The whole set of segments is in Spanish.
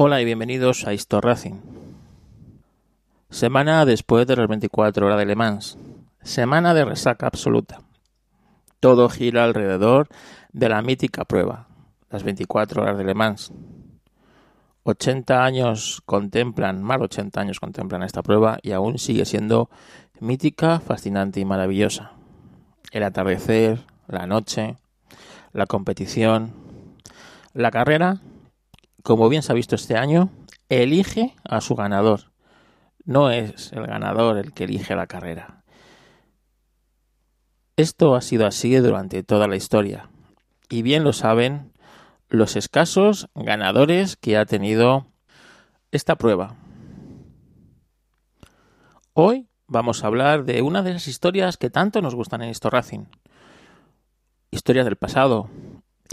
Hola y bienvenidos a Histo Racing. Semana después de las 24 horas de Le Mans. Semana de resaca absoluta. Todo gira alrededor de la mítica prueba, las 24 horas de Le Mans. 80 años contemplan, más de 80 años contemplan esta prueba y aún sigue siendo mítica, fascinante y maravillosa. El atardecer, la noche, la competición, la carrera, como bien se ha visto este año, elige a su ganador. No es el ganador el que elige la carrera. Esto ha sido así durante toda la historia. Y bien lo saben los escasos ganadores que ha tenido esta prueba. Hoy vamos a hablar de una de esas historias que tanto nos gustan en Histo Racing. Historias del pasado,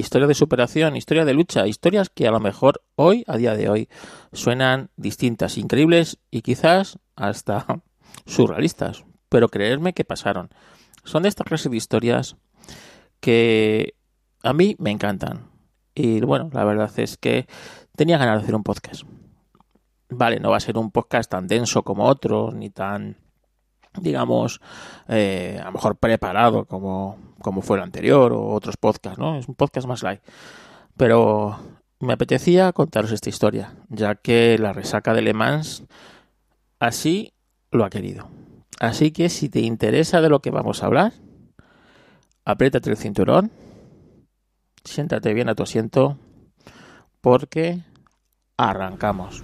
historias de superación, historias de lucha, historias que a lo mejor hoy, a día de hoy, suenan distintas, increíbles y quizás hasta surrealistas. Pero creerme que pasaron. Son de esta clase de historias que a mí me encantan. Y bueno, la verdad es que tenía ganas de hacer un podcast. Vale, no va a ser un podcast tan denso como otros, ni tan, digamos, eh, a lo mejor preparado como, como fue el anterior o otros podcasts, ¿no? Es un podcast más light. Pero me apetecía contaros esta historia, ya que la resaca de Le Mans así lo ha querido. Así que si te interesa de lo que vamos a hablar, apriétate el cinturón siéntate bien a tu asiento porque arrancamos.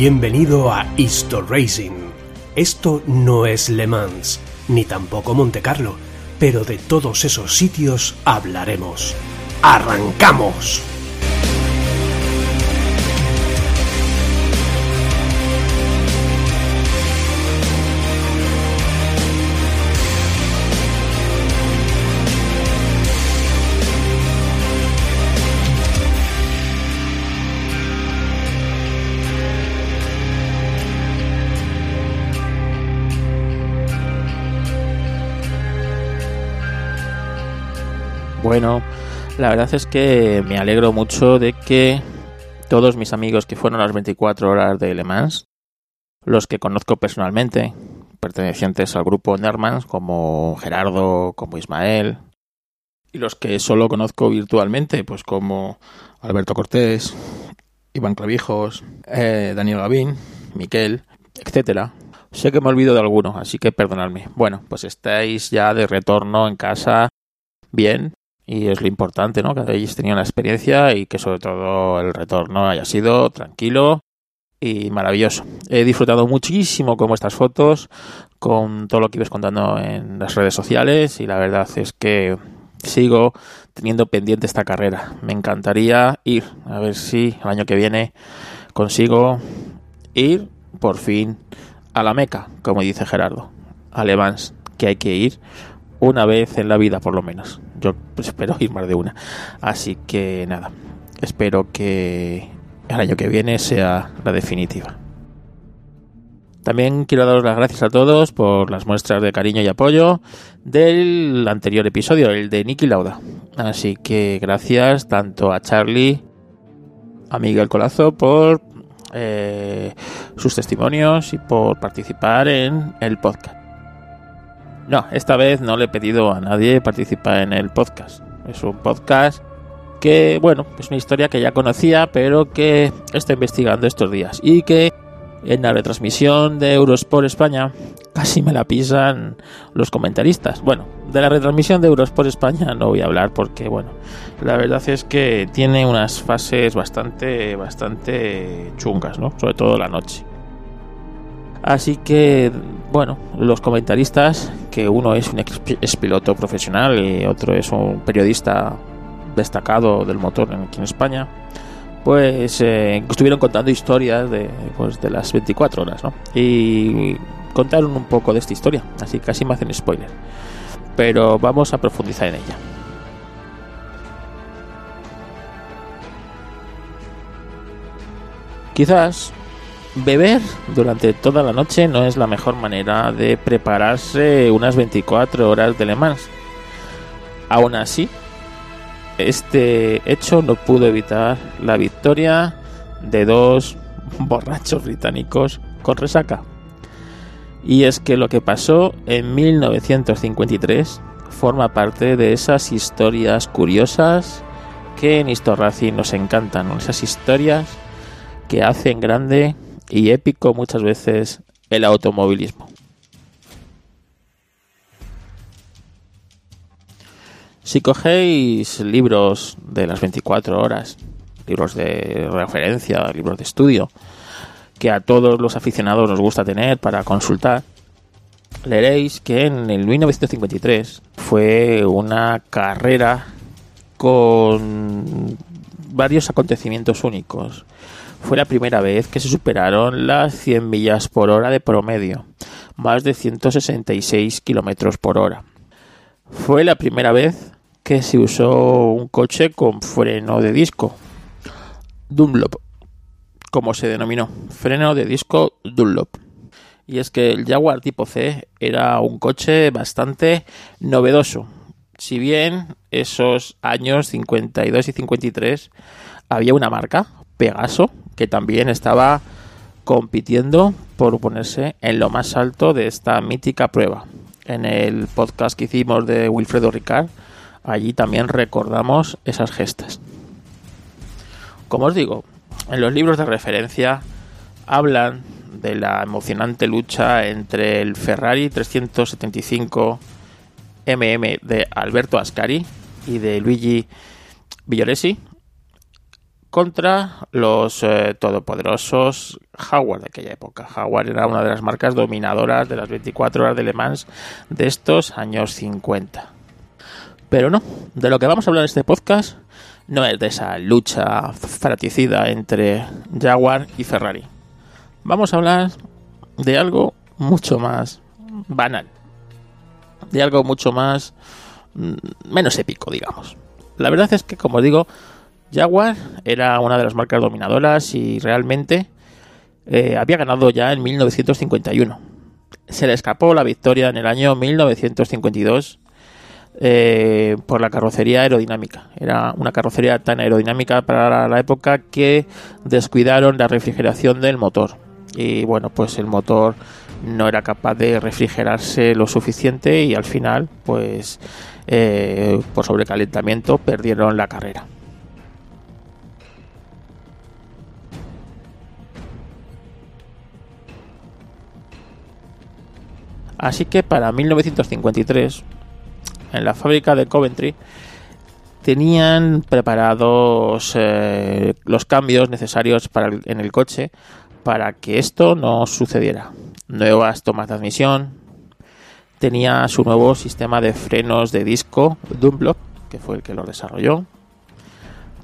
Bienvenido a Histo Racing. Esto no es Le Mans, ni tampoco Monte Carlo, pero de todos esos sitios hablaremos. ¡Arrancamos! Bueno, la verdad es que me alegro mucho de que todos mis amigos que fueron a las 24 horas de Le Mans, los que conozco personalmente, pertenecientes al grupo Nermans, como Gerardo, como Ismael, y los que solo conozco virtualmente, pues como Alberto Cortés, Iván Clavijos, eh, Daniel Gavín, Miquel, etcétera. Sé que me olvido de alguno, así que perdonadme. Bueno, pues estáis ya de retorno en casa bien y es lo importante, ¿no? Que hayáis tenido la experiencia y que sobre todo el retorno haya sido tranquilo y maravilloso. He disfrutado muchísimo con vuestras fotos, con todo lo que ibas contando en las redes sociales y la verdad es que sigo teniendo pendiente esta carrera. Me encantaría ir, a ver si el año que viene consigo ir por fin a la Meca, como dice Gerardo, a que hay que ir una vez en la vida por lo menos. Yo pues, espero ir más de una. Así que nada, espero que el año que viene sea la definitiva. También quiero daros las gracias a todos por las muestras de cariño y apoyo del anterior episodio, el de Nicky Lauda. Así que gracias tanto a Charlie, a Miguel Colazo por eh, sus testimonios y por participar en el podcast. No, esta vez no le he pedido a nadie participar en el podcast. Es un podcast que, bueno, es una historia que ya conocía, pero que estoy investigando estos días y que en la retransmisión de Eurosport España casi me la pisan los comentaristas. Bueno, de la retransmisión de Eurosport España no voy a hablar porque, bueno, la verdad es que tiene unas fases bastante, bastante chungas, ¿no? Sobre todo la noche. Así que, bueno, los comentaristas, que uno es un ex, piloto profesional y otro es un periodista destacado del motor aquí en España, pues eh, estuvieron contando historias de, pues, de las 24 horas, ¿no? Y contaron un poco de esta historia, así que casi me hacen spoiler. Pero vamos a profundizar en ella. Quizás beber durante toda la noche no es la mejor manera de prepararse unas 24 horas de Le Mans. Aún así, este hecho no pudo evitar la victoria de dos borrachos británicos con resaca. Y es que lo que pasó en 1953 forma parte de esas historias curiosas que en Historracing nos encantan, esas historias que hacen grande y épico muchas veces el automovilismo. Si cogéis libros de las 24 horas, libros de referencia, libros de estudio, que a todos los aficionados nos gusta tener para consultar, leeréis que en el 1953 fue una carrera con varios acontecimientos únicos. Fue la primera vez que se superaron las 100 millas por hora de promedio, más de 166 kilómetros por hora. Fue la primera vez que se usó un coche con freno de disco Dunlop, como se denominó, freno de disco Dunlop. Y es que el Jaguar tipo C era un coche bastante novedoso. Si bien esos años 52 y 53 había una marca, Pegaso, que también estaba compitiendo por ponerse en lo más alto de esta mítica prueba. En el podcast que hicimos de Wilfredo Ricard allí también recordamos esas gestas. Como os digo, en los libros de referencia hablan de la emocionante lucha entre el Ferrari 375 MM de Alberto Ascari y de Luigi Villoresi contra los eh, todopoderosos Jaguar de aquella época. Jaguar era una de las marcas dominadoras de las 24 horas de Le Mans de estos años 50. Pero no, de lo que vamos a hablar en este podcast no es de esa lucha fratricida entre Jaguar y Ferrari. Vamos a hablar de algo mucho más banal, de algo mucho más mm, menos épico, digamos. La verdad es que, como digo, Jaguar era una de las marcas dominadoras y realmente eh, había ganado ya en 1951. Se le escapó la victoria en el año 1952 eh, por la carrocería aerodinámica. Era una carrocería tan aerodinámica para la época que descuidaron la refrigeración del motor. Y bueno, pues el motor no era capaz de refrigerarse lo suficiente y al final, pues eh, por sobrecalentamiento, perdieron la carrera. Así que para 1953 en la fábrica de Coventry, tenían preparados eh, los cambios necesarios para en el coche para que esto no sucediera. Nuevas tomas de admisión, tenía su nuevo sistema de frenos de disco Dunlop, que fue el que lo desarrolló,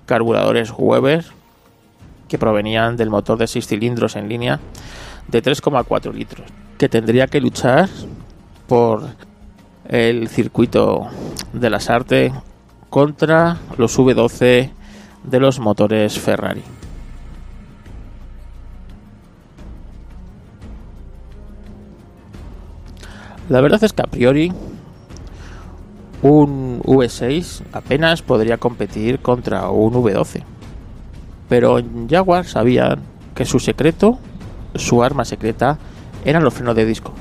carburadores Weber, que provenían del motor de 6 cilindros en línea de 3,4 litros, que tendría que luchar por el circuito de las artes contra los V12 de los motores Ferrari. La verdad es que a priori un V6 apenas podría competir contra un V12. Pero en Jaguar sabían que su secreto, su arma secreta, eran los frenos de disco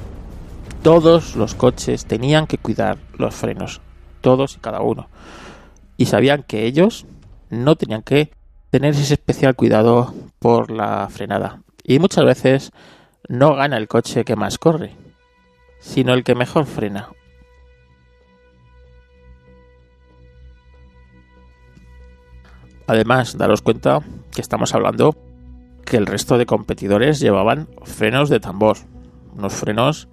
todos los coches tenían que cuidar los frenos, todos y cada uno. Y sabían que ellos no tenían que tener ese especial cuidado por la frenada. Y muchas veces no gana el coche que más corre, sino el que mejor frena. Además, daros cuenta que estamos hablando que el resto de competidores llevaban frenos de tambor, unos frenos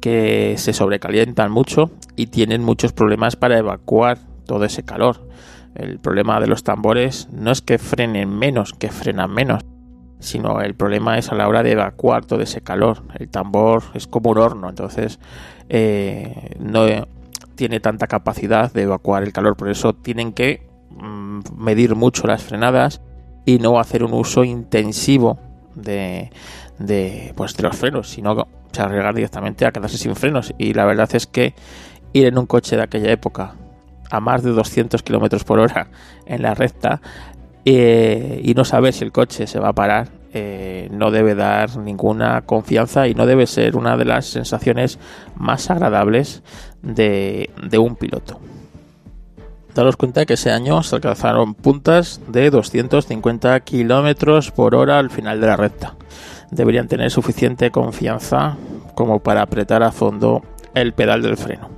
que se sobrecalientan mucho y tienen muchos problemas para evacuar todo ese calor. El problema de los tambores no es que frenen menos, que frenan menos, sino el problema es a la hora de evacuar todo ese calor. El tambor es como un horno, entonces eh, no tiene tanta capacidad de evacuar el calor, por eso tienen que mm, medir mucho las frenadas y no hacer un uso intensivo de, de, pues, de los frenos, sino arriesgar directamente a quedarse sin frenos. Y la verdad es que ir en un coche de aquella época a más de 200 kilómetros por hora en la recta eh, y no saber si el coche se va a parar eh, no debe dar ninguna confianza y no debe ser una de las sensaciones más agradables de, de un piloto. Daros cuenta que ese año se alcanzaron puntas de 250 kilómetros por hora al final de la recta. Deberían tener suficiente confianza como para apretar a fondo el pedal del freno.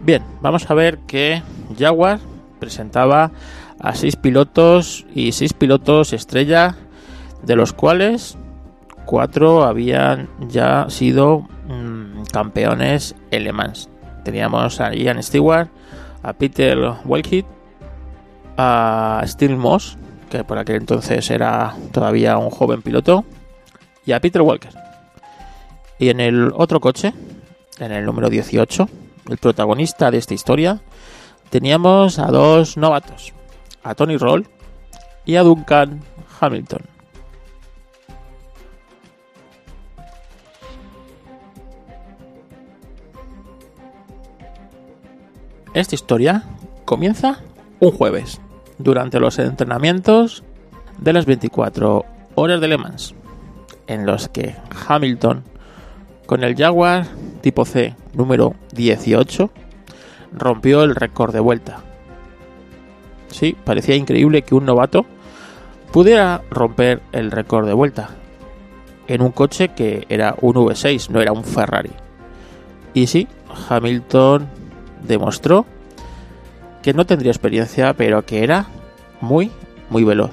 Bien, vamos a ver que Jaguar presentaba a seis pilotos y seis pilotos estrella, de los cuales cuatro habían ya sido mmm, campeones en Le Mans. Teníamos a Ian Stewart, a Peter Welkit, a Steel Moss, que por aquel entonces era todavía un joven piloto, y a Peter Walker. Y en el otro coche, en el número 18, el protagonista de esta historia, teníamos a dos novatos, a Tony Roll y a Duncan Hamilton. Esta historia comienza un jueves, durante los entrenamientos de las 24 horas de Le Mans, en los que Hamilton, con el Jaguar tipo C número 18, rompió el récord de vuelta. Sí, parecía increíble que un novato pudiera romper el récord de vuelta en un coche que era un V6, no era un Ferrari. Y sí, Hamilton demostró que no tendría experiencia, pero que era muy, muy veloz.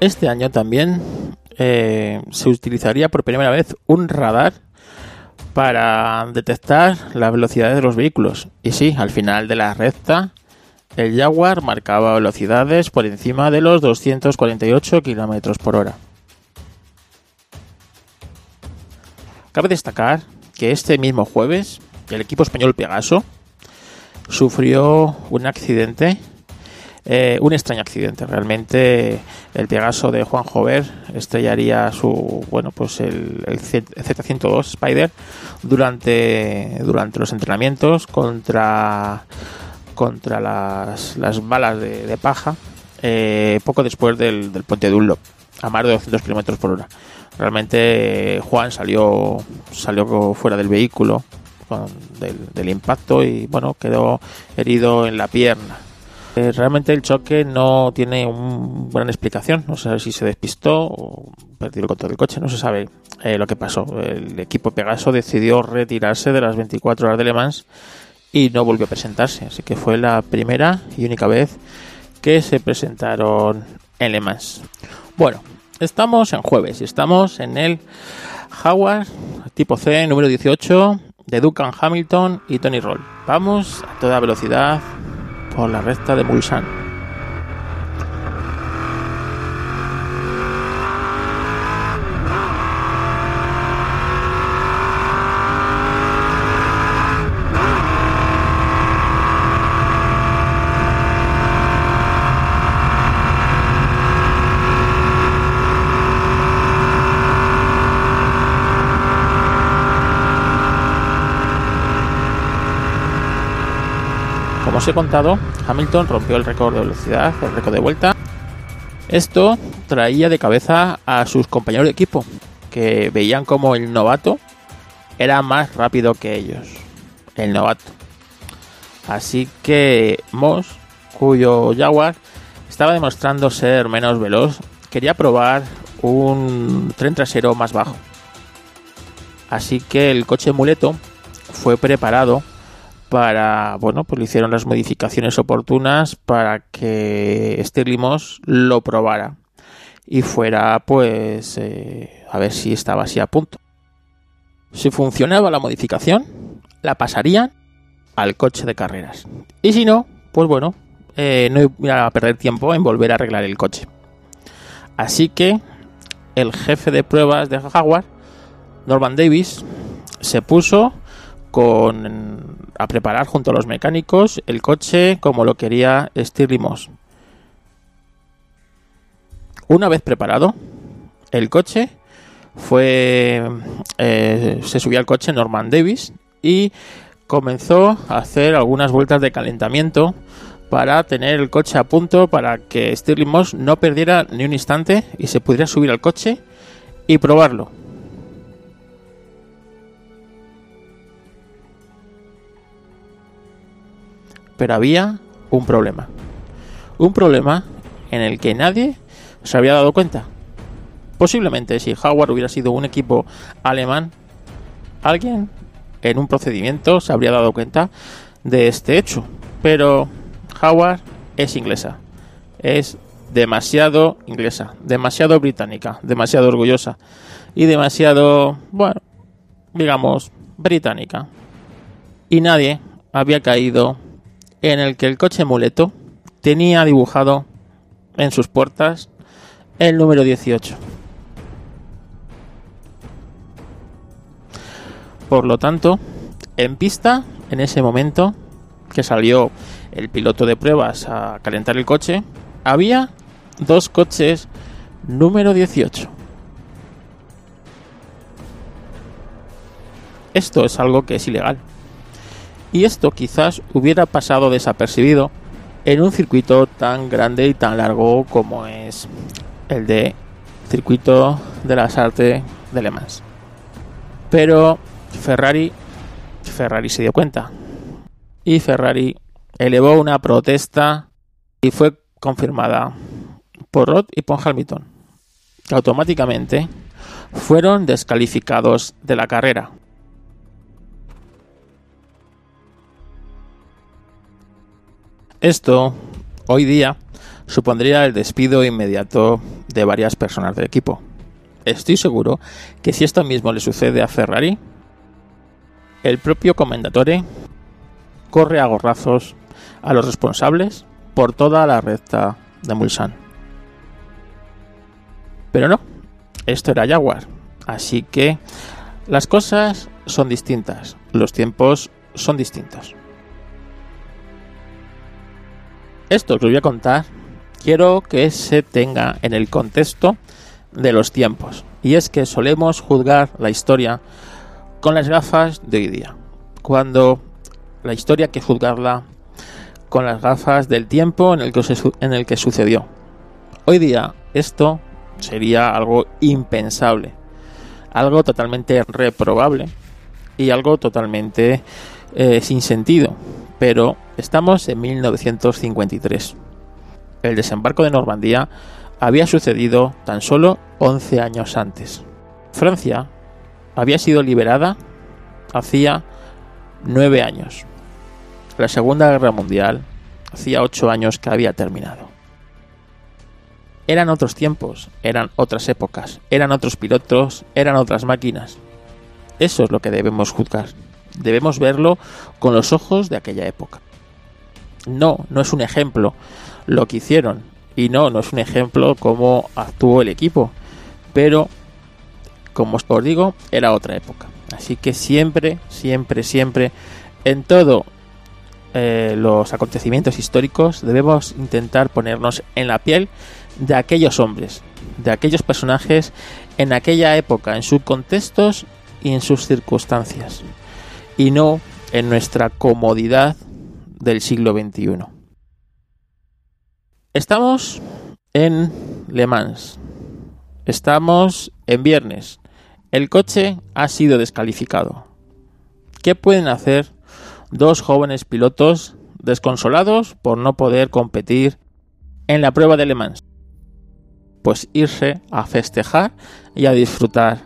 Este año también eh, se utilizaría por primera vez un radar para detectar las velocidades de los vehículos. Y sí, al final de la recta, el Jaguar marcaba velocidades por encima de los 248 km por hora. Cabe destacar que este mismo jueves, el equipo español Pegaso sufrió un accidente, eh, un extraño accidente. Realmente el Pegaso de Juan Jover estrellaría su, bueno, pues el, el Z102 Spider durante, durante los entrenamientos contra, contra las, las balas de, paja eh, poco después del, del puente Dunlop a más de 200 km por hora. Realmente Juan salió, salió fuera del vehículo con, del, impacto y bueno quedó herido en la pierna. Eh, realmente el choque no tiene una gran explicación, no se si se despistó o perdió el control del coche, no se sabe eh, lo que pasó. El equipo Pegaso decidió retirarse de las 24 horas de Le Mans y no volvió a presentarse, así que fue la primera y única vez que se presentaron en Le Mans. Bueno, estamos en jueves y estamos en el Jaguar tipo C número 18 de Duncan Hamilton y Tony Roll. Vamos a toda velocidad por la recta de Mulsanne. Os he contado, Hamilton rompió el récord de velocidad, el récord de vuelta. Esto traía de cabeza a sus compañeros de equipo, que veían como el novato era más rápido que ellos, el novato. Así que Moss, cuyo Jaguar estaba demostrando ser menos veloz, quería probar un tren trasero más bajo. Así que el coche muleto fue preparado para, bueno, pues le hicieron las modificaciones oportunas para que Stirling Moss lo probara y fuera, pues, eh, a ver si estaba así a punto. Si funcionaba la modificación, la pasarían al coche de carreras. Y si no, pues bueno, eh, no iba a perder tiempo en volver a arreglar el coche. Así que el jefe de pruebas de Jaguar, Norman Davis, se puso con, a preparar junto a los mecánicos el coche como lo quería Stirling Moss. Una vez preparado, el coche fue eh, se subió al coche Norman Davis y comenzó a hacer algunas vueltas de calentamiento para tener el coche a punto para que Stirling Moss no perdiera ni un instante y se pudiera subir al coche y probarlo. Pero había un problema. Un problema en el que nadie se había dado cuenta. Posiblemente si Howard hubiera sido un equipo alemán, alguien en un procedimiento se habría dado cuenta de este hecho. Pero Howard es inglesa. Es demasiado inglesa, demasiado británica, demasiado orgullosa y demasiado, bueno, digamos, británica. Y nadie había caído en el que el coche muleto tenía dibujado en sus puertas el número 18. Por lo tanto, en pista, en ese momento que salió el piloto de pruebas a calentar el coche, había dos coches número 18. Esto es algo que es ilegal. Y esto quizás hubiera pasado desapercibido en un circuito tan grande y tan largo como es el de circuito de las artes de Le Mans. Pero Ferrari, Ferrari se dio cuenta y Ferrari elevó una protesta y fue confirmada por Rod y por Hamilton, automáticamente fueron descalificados de la carrera. Esto, hoy día, supondría el despido inmediato de varias personas del equipo. Estoy seguro que si esto mismo le sucede a Ferrari, el propio Comendatore corre a gorrazos a los responsables por toda la recta de Mulsanne. Pero no, esto era Jaguar, así que las cosas son distintas, los tiempos son distintos. Esto que os voy a contar quiero que se tenga en el contexto de los tiempos. Y es que solemos juzgar la historia con las gafas de hoy día. Cuando la historia hay que juzgarla con las gafas del tiempo en el que, sucedió. Hoy día esto sería algo impensable, algo totalmente reprobable y algo totalmente eh, sin sentido. Pero estamos en 1953 el desembarco de Normandía había sucedido tan solo 11 años antes. Francia había sido liberada hacía 9 años. La Segunda Guerra Mundial hacía 8 años que había terminado. Eran otros tiempos, eran otras épocas, eran otros pilotos, eran otras máquinas. Eso es lo que debemos juzgar. Debemos verlo con los ojos de aquella época. No, no es un ejemplo lo que hicieron. Y no, no es un ejemplo cómo actuó el equipo. Pero, como os digo, era otra época. Así que siempre, siempre, siempre, en todo eh, los acontecimientos históricos debemos intentar ponernos en la piel de aquellos hombres, de aquellos personajes en aquella época, en sus contextos y en sus circunstancias, y no en nuestra comodidad del siglo XXI. Estamos en Le Mans. Estamos en viernes. El coche ha sido descalificado. ¿Qué pueden hacer dos jóvenes pilotos desconsolados por no poder competir en la prueba de Le Mans? Pues irse a festejar y a disfrutar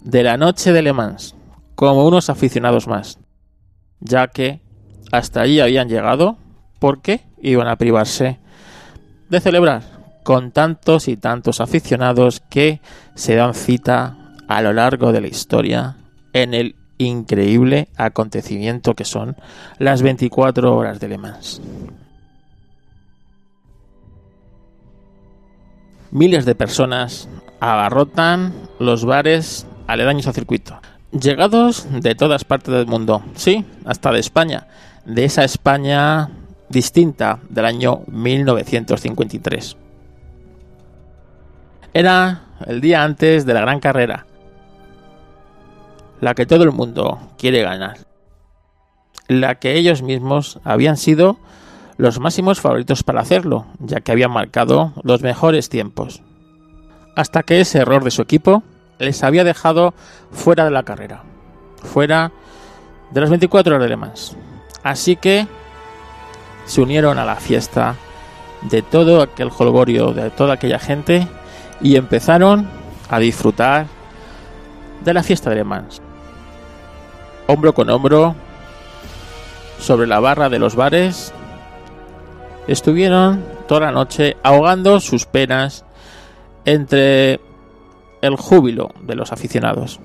de la noche de Le Mans como unos aficionados más, ya que hasta allí habían llegado porque iban a privarse de celebrar con tantos y tantos aficionados que se dan cita a lo largo de la historia en el increíble acontecimiento que son las 24 horas de Le Mans. Miles de personas abarrotan los bares aledaños al circuito. Llegados de todas partes del mundo, sí, hasta de España, de esa España distinta del año 1953. Era el día antes de la gran carrera, la que todo el mundo quiere ganar, la que ellos mismos habían sido los máximos favoritos para hacerlo, ya que habían marcado los mejores tiempos, hasta que ese error de su equipo les había dejado fuera de la carrera, fuera de las 24 horas de Le Mans. Así que se unieron a la fiesta de todo aquel jolgorio, de toda aquella gente y empezaron a disfrutar de la fiesta de Le Mans. Hombro con hombro, sobre la barra de los bares, estuvieron toda la noche ahogando sus penas entre el júbilo de los aficionados.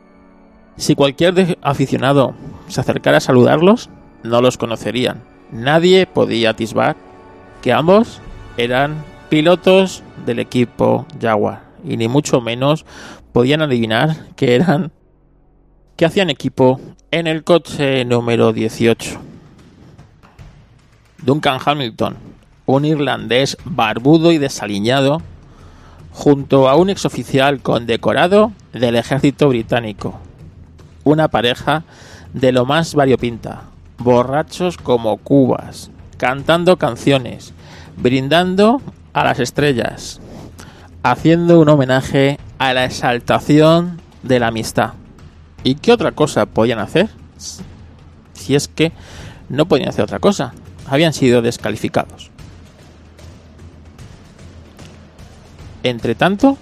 Si cualquier aficionado se acercara a saludarlos, no los conocerían. Nadie podía atisbar que ambos eran pilotos del equipo Jaguar y ni mucho menos podían adivinar que eran que hacían equipo en el coche número 18. Duncan Hamilton, un irlandés barbudo y desaliñado, junto a un exoficial condecorado del ejército británico. Una pareja de lo más variopinta, borrachos como cubas, cantando canciones, brindando a las estrellas, haciendo un homenaje a la exaltación de la amistad. ¿Y qué otra cosa podían hacer? Si es que no podían hacer otra cosa. Habían sido descalificados. Entre tanto,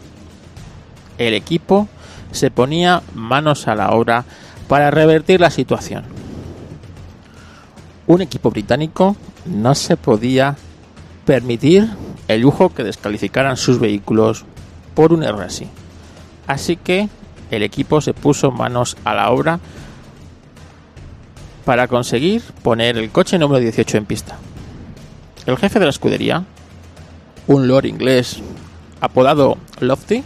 el equipo se ponía manos a la obra para revertir la situación. Un equipo británico no se podía permitir el lujo que descalificaran sus vehículos por un error así. Así que el equipo se puso manos a la obra para conseguir poner el coche número 18 en pista. El jefe de la escudería, un lord inglés apodado Lofty,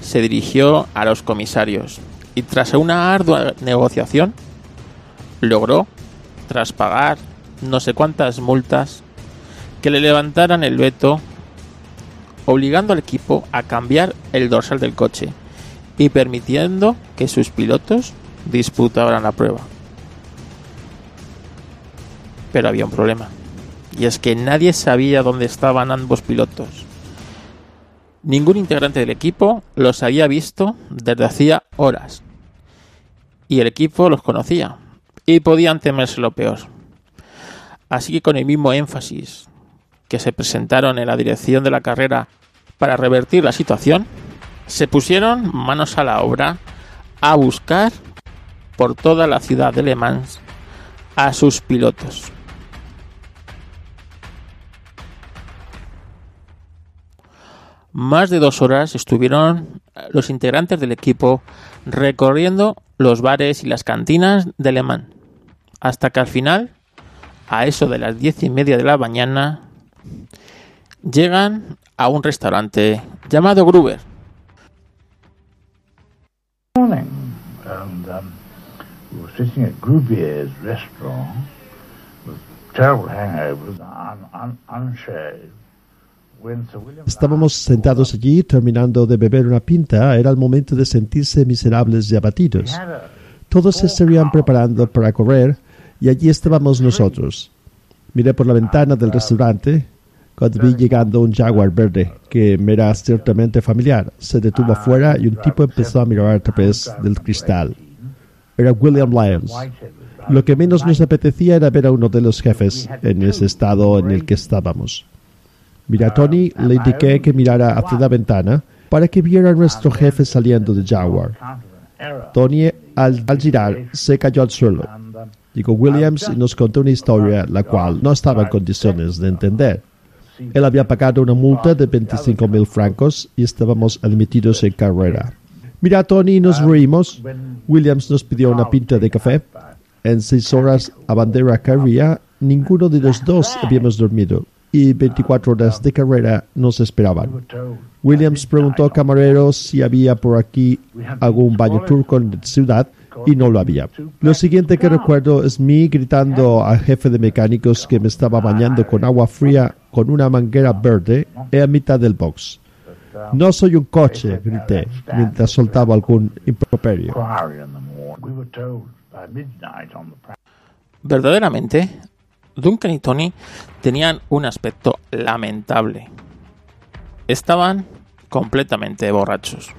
se dirigió a los comisarios y tras una ardua negociación logró, tras pagar no sé cuántas multas, que le levantaran el veto obligando al equipo a cambiar el dorsal del coche y permitiendo que sus pilotos disputaran la prueba. Pero había un problema, y es que nadie sabía dónde estaban ambos pilotos. Ningún integrante del equipo los había visto desde hacía horas, y el equipo los conocía, y podían temerse lo peor. Así que con el mismo énfasis que se presentaron en la dirección de la carrera para revertir la situación, se pusieron manos a la obra a buscar por toda la ciudad de Le Mans a sus pilotos. Más de dos horas estuvieron los integrantes del equipo recorriendo los bares y las cantinas de Le Mans, hasta que al final, a eso de las diez y media de la mañana, llegan a un restaurante llamado Gruber. Estábamos sentados allí terminando de beber una pinta. Era el momento de sentirse miserables y abatidos. Todos se estarían preparando para correr y allí estábamos nosotros. Miré por la ventana del restaurante cuando vi llegando un jaguar verde que me era ciertamente familiar, se detuvo afuera y un tipo empezó a mirar a través del cristal. Era William Lyons. Lo que menos nos apetecía era ver a uno de los jefes en ese estado en el que estábamos. Mira, Tony le indiqué que mirara hacia la ventana para que viera a nuestro jefe saliendo de Jaguar. Tony, al, al girar, se cayó al suelo. Digo Williams y nos contó una historia la cual no estaba en condiciones de entender. Él había pagado una multa de 25 mil francos y estábamos admitidos en carrera. Mira, Tony, nos reímos. Williams nos pidió una pinta de café. En seis horas a bandera carrera, ninguno de los dos habíamos dormido y 24 horas de carrera nos esperaban. Williams preguntó al camarero si había por aquí algún baño turco en la ciudad y no lo había. Lo siguiente que recuerdo es mí gritando al jefe de mecánicos que me estaba bañando con agua fría con una manguera verde en mitad del box. No soy un coche, grité, mientras soltaba algún improperio. Verdaderamente, Duncan y Tony tenían un aspecto lamentable. Estaban completamente borrachos.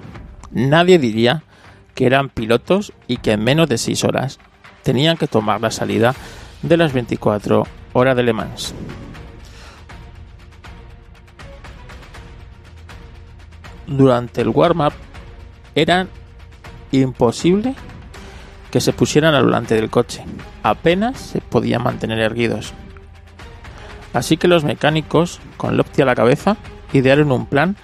Nadie diría que eran pilotos y que en menos de 6 horas tenían que tomar la salida de las 24 horas de Le Mans. Durante el warm-up eran imposible que se pusieran al volante del coche. Apenas se podían mantener erguidos. Así que los mecánicos, con Lopti a la cabeza, idearon un plan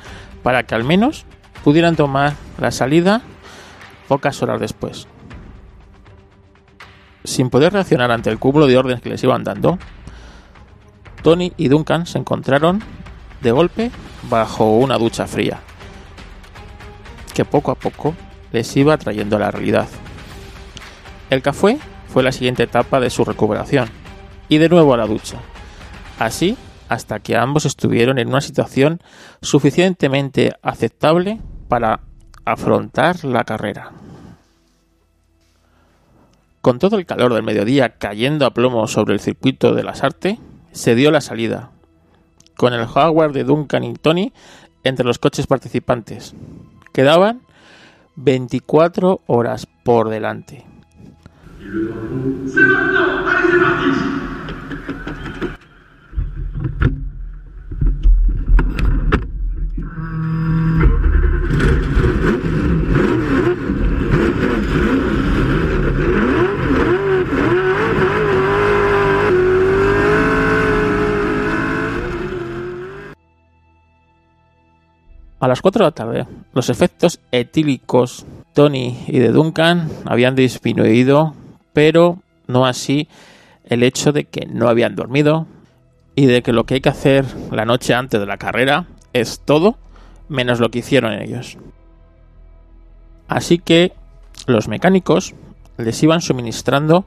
para que al menos pudieran tomar la salida pocas horas después. Sin poder reaccionar ante el cúmulo de órdenes que les iban dando, Tony y Duncan se encontraron de golpe bajo una ducha fría, que poco a poco les iba trayendo a la realidad. El café fue la siguiente etapa de su recuperación, y de nuevo a la ducha. Así hasta que ambos estuvieron en una situación suficientemente aceptable para afrontar la carrera. Con todo el calor del mediodía cayendo a plomo sobre el circuito de las artes, se dio la salida, con el Jaguar de Duncan y Tony entre los coches participantes. Quedaban 24 horas por delante. A las 4 de la tarde, los efectos etílicos Tony y de Duncan habían disminuido, pero no así el hecho de que no habían dormido y de que lo que hay que hacer la noche antes de la carrera es todo menos lo que hicieron ellos. Así que los mecánicos les iban suministrando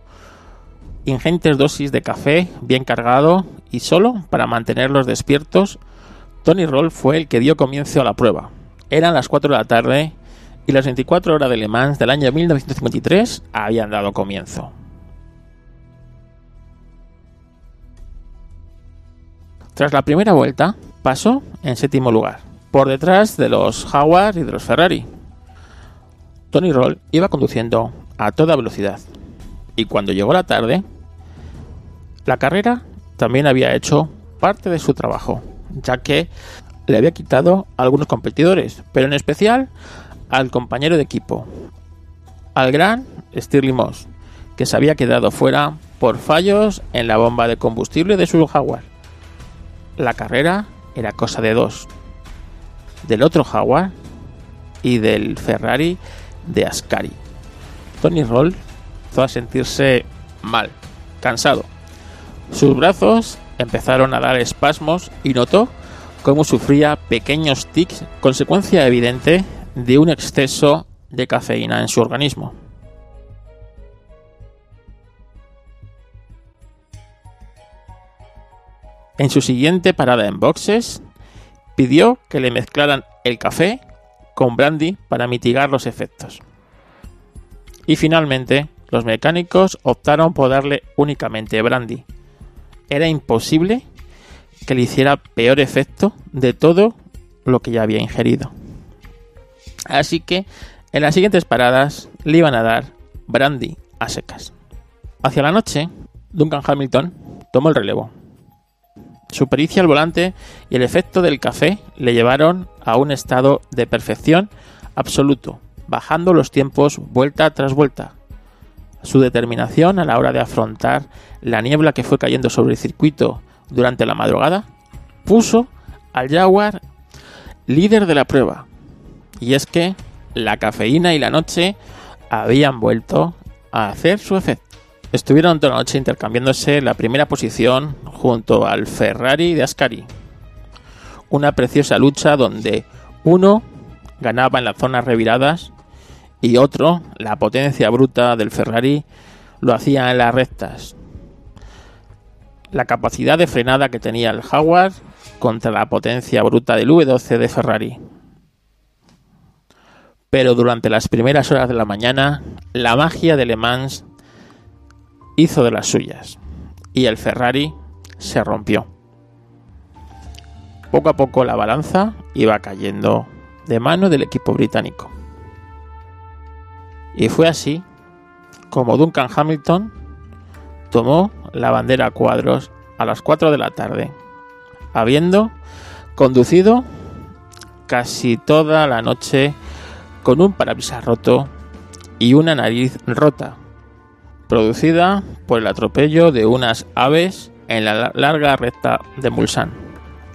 ingentes dosis de café bien cargado y solo para mantenerlos despiertos Tony Roll fue el que dio comienzo a la prueba. Eran las 4 de la tarde y las 24 horas de Le Mans del año 1953 habían dado comienzo. Tras la primera vuelta, pasó en séptimo lugar, por detrás de los Jaguar y de los Ferrari. Tony Roll iba conduciendo a toda velocidad, y cuando llegó la tarde, la carrera también había hecho parte de su trabajo ya que le había quitado a algunos competidores, pero en especial al compañero de equipo, al gran Stirling Moss, que se había quedado fuera por fallos en la bomba de combustible de su Jaguar. La carrera era cosa de dos, del otro Jaguar y del Ferrari de Ascari. Tony Roll empezó a sentirse mal, cansado. Sus brazos empezaron a dar espasmos y notó cómo sufría pequeños tics, consecuencia evidente de un exceso de cafeína en su organismo. En su siguiente parada en boxes, pidió que le mezclaran el café con brandy para mitigar los efectos. Y finalmente, los mecánicos optaron por darle únicamente brandy, era imposible que le hiciera peor efecto de todo lo que ya había ingerido. Así que en las siguientes paradas le iban a dar brandy a secas. Hacia la noche, Duncan Hamilton tomó el relevo. Su pericia al volante y el efecto del café le llevaron a un estado de perfección absoluto, bajando los tiempos vuelta tras vuelta. Su determinación a la hora de afrontar la niebla que fue cayendo sobre el circuito durante la madrugada puso al Jaguar líder de la prueba. Y es que la cafeína y la noche habían vuelto a hacer su efecto. Estuvieron toda la noche intercambiándose la primera posición junto al Ferrari de Ascari. Una preciosa lucha donde uno ganaba en las zonas reviradas y otro, la potencia bruta del Ferrari, lo hacía en las rectas. La capacidad de frenada que tenía el Jaguar contra la potencia bruta del V12 de Ferrari. Pero durante las primeras horas de la mañana, la magia de Le Mans hizo de las suyas y el Ferrari se rompió. Poco a poco la balanza iba cayendo de mano del equipo británico. Y fue así como Duncan Hamilton tomó la bandera a cuadros a las 4 de la tarde, habiendo conducido casi toda la noche con un parabrisas roto y una nariz rota, producida por el atropello de unas aves en la larga recta de Mulsanne.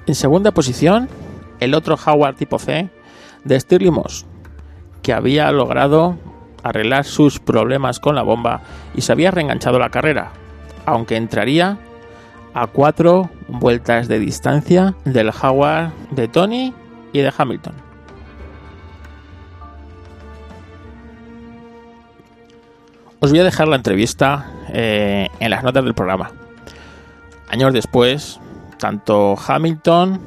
En segunda posición, el otro Howard tipo C de Stirling Moss, que había logrado arreglar sus problemas con la bomba y se había reenganchado la carrera, aunque entraría a cuatro vueltas de distancia del Jaguar de Tony y de Hamilton. Os voy a dejar la entrevista eh, en las notas del programa. Años después, tanto Hamilton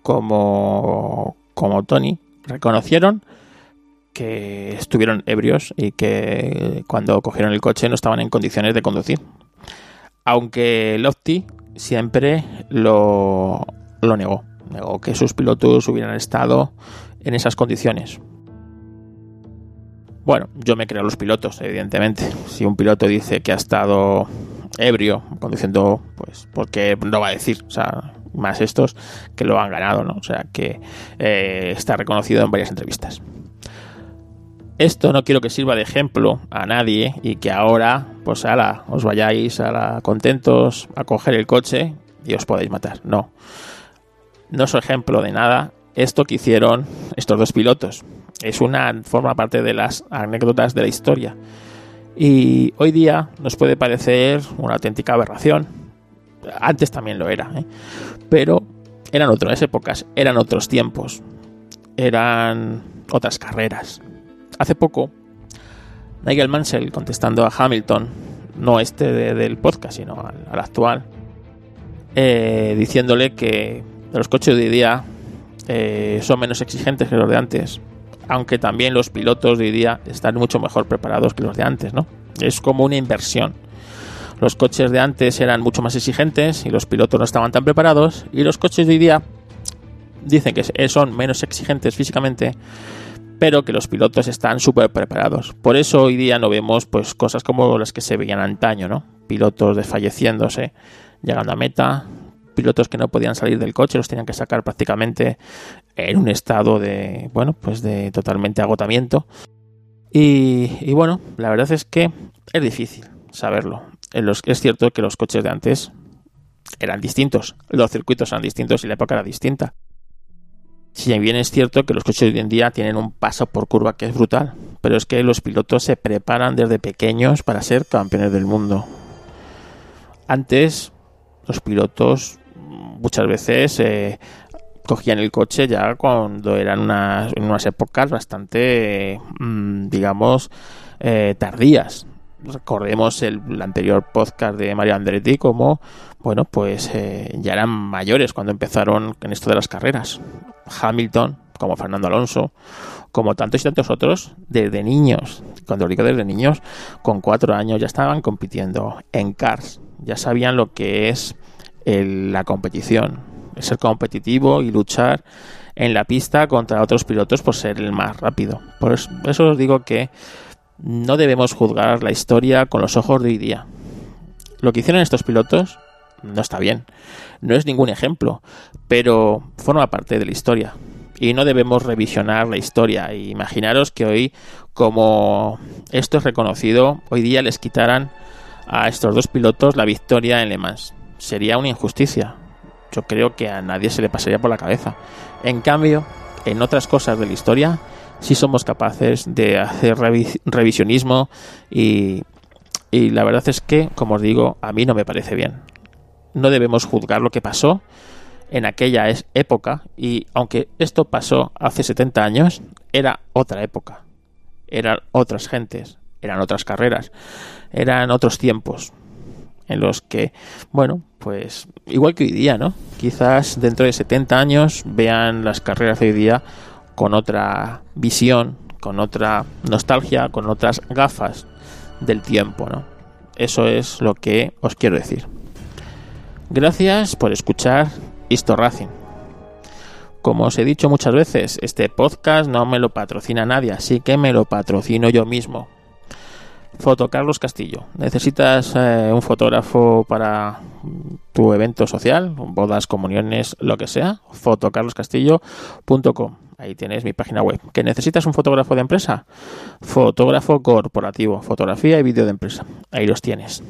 como, como Tony reconocieron que estuvieron ebrios y que cuando cogieron el coche no estaban en condiciones de conducir. Aunque Lofty siempre lo, lo negó, negó que sus pilotos hubieran estado en esas condiciones. Bueno, yo me creo los pilotos, evidentemente. Si un piloto dice que ha estado ebrio conduciendo, pues porque no va a decir, o sea, más estos que lo han ganado, ¿no? O sea, que eh, está reconocido en varias entrevistas. Esto no quiero que sirva de ejemplo a nadie y que ahora, pues ala, os vayáis a contentos a coger el coche y os podáis matar. No. No es ejemplo de nada esto que hicieron estos dos pilotos. Es una forma parte de las anécdotas de la historia. Y hoy día nos puede parecer una auténtica aberración. Antes también lo era, ¿eh? pero eran otras épocas, eran otros tiempos, eran otras carreras. Hace poco, Nigel Mansell contestando a Hamilton, no este del podcast, sino al, actual, eh, diciéndole que los coches de hoy día eh, son menos exigentes que los de antes, aunque también los pilotos de hoy día están mucho mejor preparados que los de antes, ¿no? Es como una inversión. Los coches de antes eran mucho más exigentes y los pilotos no estaban tan preparados y los coches de hoy día dicen que son menos exigentes físicamente pero que los pilotos están súper preparados. Por eso hoy día no vemos pues cosas como las que se veían antaño, ¿no? Pilotos desfalleciéndose, llegando a meta, pilotos que no podían salir del coche, los tenían que sacar prácticamente en un estado de, bueno, pues de totalmente agotamiento. Y, y bueno, la verdad es que es difícil saberlo. Es cierto que los coches de antes eran distintos, los circuitos eran distintos y la época era distinta. Si bien es cierto que los coches de hoy en día tienen un paso por curva que es brutal, pero es que los pilotos se preparan desde pequeños para ser campeones del mundo. Antes, los pilotos muchas veces eh, cogían el coche ya cuando eran unas, unas épocas bastante, mm, digamos, eh, tardías. Recordemos el, anterior podcast de Mario Andretti como, bueno, pues eh, ya eran mayores cuando empezaron en esto de las carreras. Hamilton, como Fernando Alonso, como tantos y tantos otros, desde niños, cuando digo desde niños, con cuatro años ya estaban compitiendo en cars, ya sabían lo que es la competición, ser competitivo y luchar en la pista contra otros pilotos por ser el más rápido. Por eso os digo que no debemos juzgar la historia con los ojos de hoy día. lo que hicieron estos pilotos no está bien. No es ningún ejemplo, pero forma parte de la historia. Y no debemos revisionar la historia. imaginaros que hoy, como esto es reconocido, hoy día les quitaran a estos dos pilotos la victoria en Le Mans. Sería una injusticia. Yo creo que a nadie se le pasaría por la cabeza. En cambio, en otras cosas de la historia, sí somos capaces de hacer revisionismo y, y la verdad es que, como os digo, a mí no me parece bien no debemos juzgar lo que pasó en aquella época y aunque esto pasó hace 70 años, era otra época, eran otras gentes, eran otras carreras, eran otros tiempos en los que, bueno, pues igual que hoy día, ¿no? Quizás dentro de 70 años vean las carreras de hoy día con otra visión, con otra nostalgia, con otras gafas del tiempo, ¿no? Eso es lo que os quiero decir. Gracias por escuchar Histo Racing. Como os he dicho muchas veces, este podcast no me lo patrocina nadie, así que me lo patrocino yo mismo. Foto Carlos Castillo. ¿Necesitas eh, un fotógrafo para tu evento social, bodas, comuniones, lo que sea? fotocarloscastillo.com. Ahí tienes mi página web. ¿Que necesitas un fotógrafo de empresa? Fotógrafo corporativo, fotografía y vídeo de empresa. Ahí los tienes.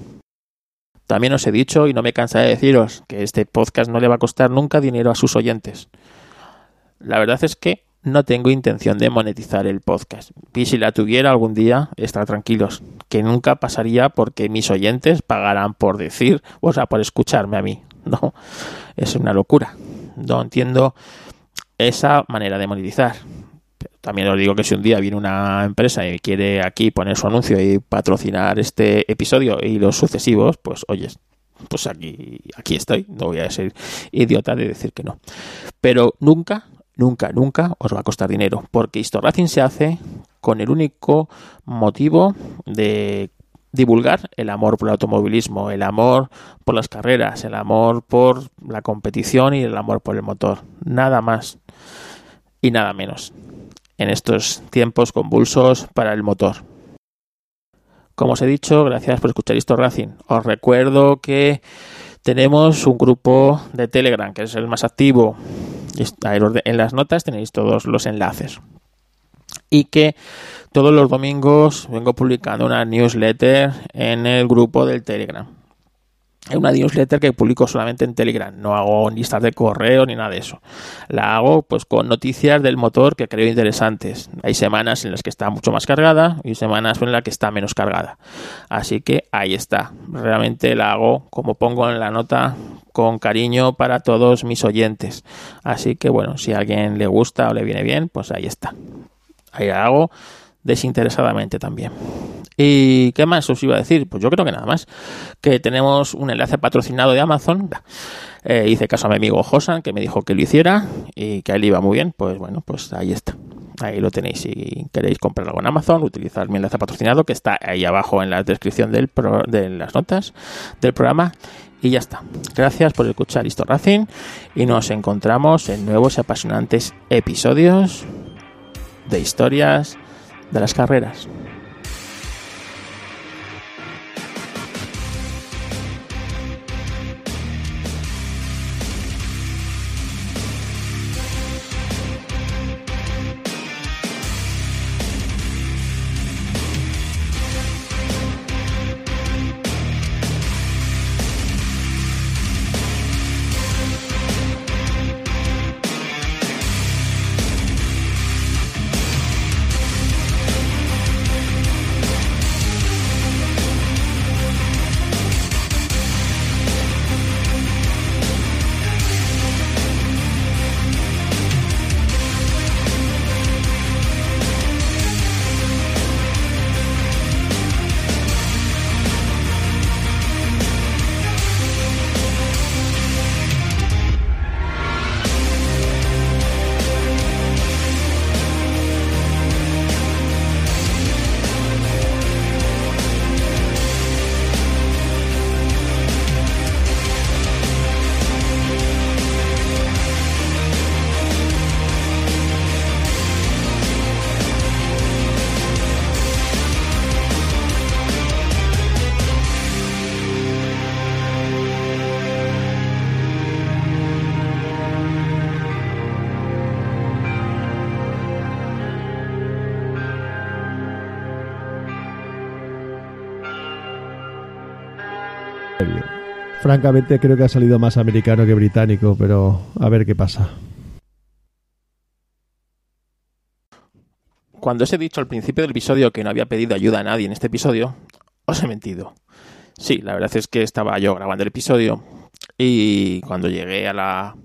También os he dicho, y no me cansaré de deciros, que este podcast no le va a costar nunca dinero a sus oyentes. La verdad es que no tengo intención de monetizar el podcast. Y si la tuviera algún día, estar tranquilos, que nunca pasaría porque mis oyentes pagarán por decir, o sea, por escucharme a mí. No, es una locura. No entiendo esa manera de monetizar. También os digo que si un día viene una empresa y quiere aquí poner su anuncio y patrocinar este episodio y los sucesivos, pues oyes, pues aquí estoy. No voy a ser idiota de decir que no. Pero nunca, nunca, nunca os va a costar dinero, porque Racing se hace con el único motivo de divulgar el amor por el automovilismo, el amor por las carreras, el amor por la competición y el amor por el motor. Nada más y nada menos en estos tiempos convulsos para el motor. Como os he dicho, gracias por escuchar esto Racing. Os recuerdo que tenemos un grupo de Telegram que es el más activo. En las notas tenéis todos los enlaces. Y que todos los domingos vengo publicando una newsletter en el grupo del Telegram. Es una newsletter que publico solamente en Telegram, no hago listas de correo ni nada de eso. La hago pues con noticias del motor que creo interesantes. Hay semanas en las que está mucho más cargada y semanas en las que está menos cargada. Así que ahí está. Realmente la hago como pongo en la nota con cariño para todos mis oyentes. Así que bueno, si a alguien le gusta o le viene bien, pues ahí está. Ahí la hago desinteresadamente también. ¿Y qué más os iba a decir? Pues yo creo que nada más. Que tenemos un enlace patrocinado de Amazon. Eh, hice caso a mi amigo Josan, que me dijo que lo hiciera y que a él iba muy bien. Pues bueno, pues ahí está. Ahí lo tenéis. Si queréis comprarlo en Amazon, utilizar mi enlace patrocinado, que está ahí abajo en la descripción del de las notas del programa. Y ya está. Gracias por escuchar Listo Racing y nos encontramos en nuevos y apasionantes episodios de historias de las carreras. Francamente creo que ha salido más americano que británico, pero a ver qué pasa. Cuando os he dicho al principio del episodio que no había pedido ayuda a nadie en este episodio, os he mentido. Sí, la verdad es que estaba yo grabando el episodio y cuando llegué a la,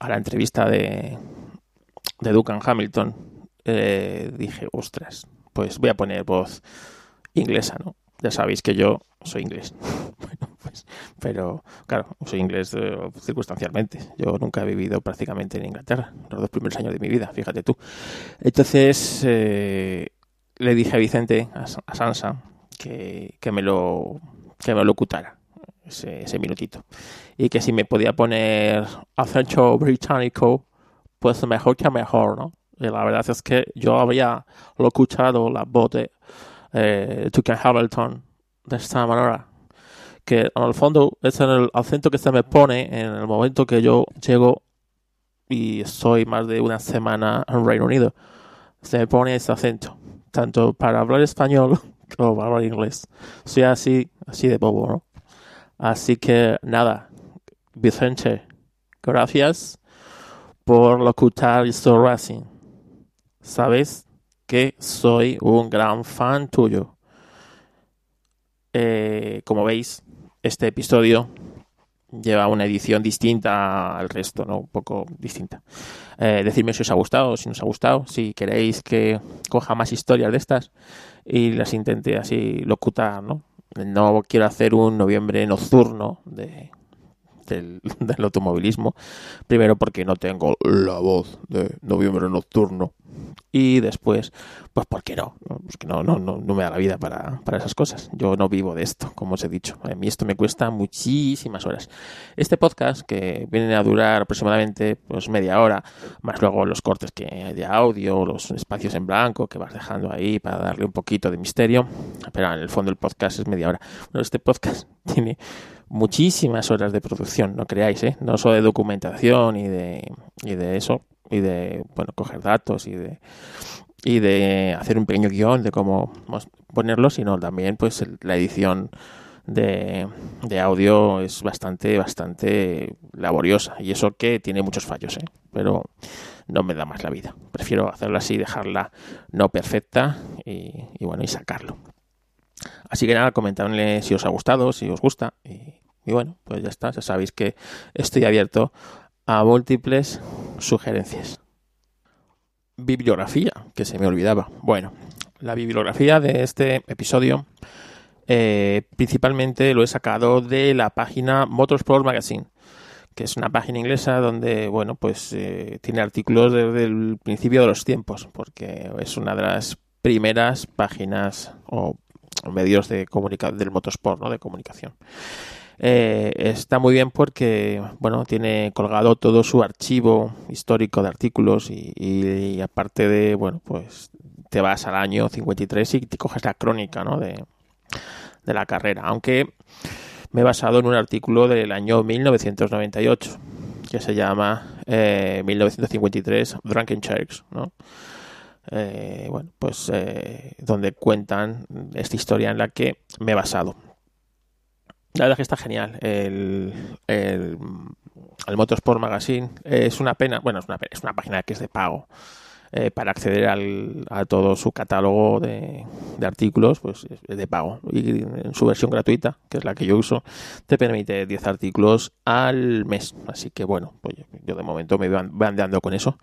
a la entrevista de, de Duncan Hamilton, eh, dije, ostras, pues voy a poner voz inglesa, ¿no? Ya sabéis que yo soy inglés. bueno, pues, pero claro, soy inglés eh, circunstancialmente. Yo nunca he vivido prácticamente en Inglaterra, los dos primeros años de mi vida, fíjate tú. Entonces eh, le dije a Vicente, a, Sansa, que, que, me lo que me locutara ese, ese minutito. Y que si me podía poner acento británico, pues mejor que mejor, ¿no? Y la verdad es que yo había escuchado la voz de eh, Hamilton de esta manera. Que en el fondo es el acento que se me pone en el momento que yo llego y estoy más de una semana en Reino Unido. Se me pone ese acento, tanto para hablar español como para hablar inglés. Soy así, así de bobo, ¿no? Así que nada, Vicente, gracias por locutar Histo Racing. Sabes que soy un gran fan tuyo. Eh, como veis, este episodio lleva una edición distinta al resto, ¿no? Un poco distinta. Eh, decidme si os ha gustado, si no os ha gustado, si queréis que coja más historias de estas y las intente así locutar, ¿no? No quiero hacer un noviembre nocturno de, del, automovilismo. Primero porque no tengo la voz de noviembre nocturno. Y después, pues porque no, pues que no, no, no, me da la vida para, para, esas cosas. Yo no vivo de esto, como os he dicho. A mí esto me cuesta muchísimas horas. Este podcast, que viene a durar aproximadamente pues media hora, más luego los cortes que de audio, los espacios en blanco que vas dejando ahí para darle un poquito de misterio. Pero en el fondo el podcast es media hora. Bueno, este podcast tiene muchísimas horas de producción, no creáis, ¿eh? No solo de documentación y de, y de eso, y de, bueno, coger datos y de, y de hacer un pequeño guion de cómo ponerlo, sino también, pues, la edición de, de audio es bastante, bastante laboriosa. Y eso que tiene muchos fallos, ¿eh? Pero no me da más la vida. Prefiero hacerla así, dejarla no perfecta y, y bueno, y sacarlo. Así que nada, comentadme si os ha gustado, si os gusta. Y, bueno, pues ya está. Ya sabéis que estoy abierto a múltiples sugerencias. Bibliografía, que se me olvidaba. Bueno, la bibliografía de este episodio eh, principalmente lo he sacado de la página Motorsport Magazine que es una página inglesa donde, bueno, pues eh, tiene artículos desde el principio de los tiempos, porque es una de las primeras páginas o medios de comunicación del motorsport, ¿no? De comunicación. Eh, está muy bien porque, bueno, tiene colgado todo su archivo histórico de artículos y, aparte de, bueno, pues te vas al año 53 y te coges la crónica, ¿no? De, de la carrera. Aunque me he basado en un artículo del año 1998 que se llama eh, 1953 Drunken Church, ¿no? Eh, bueno, pues eh, donde cuentan esta historia en la que me he basado. La verdad que está genial. El, el, Motorsport Magazine es una pena, bueno, es una, es una página que es de pago. Eh, para acceder al, a todo su catálogo de, de, artículos, pues es de pago. Y en su versión gratuita, que es la que yo uso, te permite 10 artículos al mes. Así que bueno, pues yo de momento me voy andando con eso.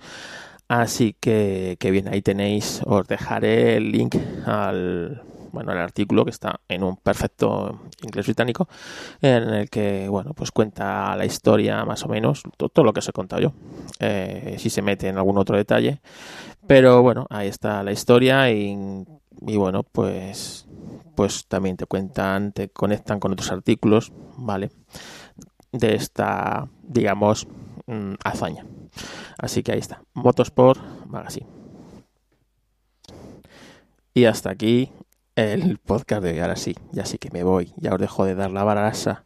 Así que, que bien, ahí tenéis, os dejaré el link al, bueno, el artículo que está en un perfecto inglés británico, en el que, bueno, pues cuenta la historia más o menos, todo, lo que os he contado yo, eh, si se mete en algún otro detalle, pero bueno, ahí está la historia y, y bueno, pues, pues también te cuentan, te conectan con otros artículos, ¿vale? De esta, digamos, mm, hazaña. Así que ahí está, Motorsport Magazine. Y hasta aquí el podcast de hoy. Ahora sí, ya sí que me voy. Ya os dejo de dar la barasa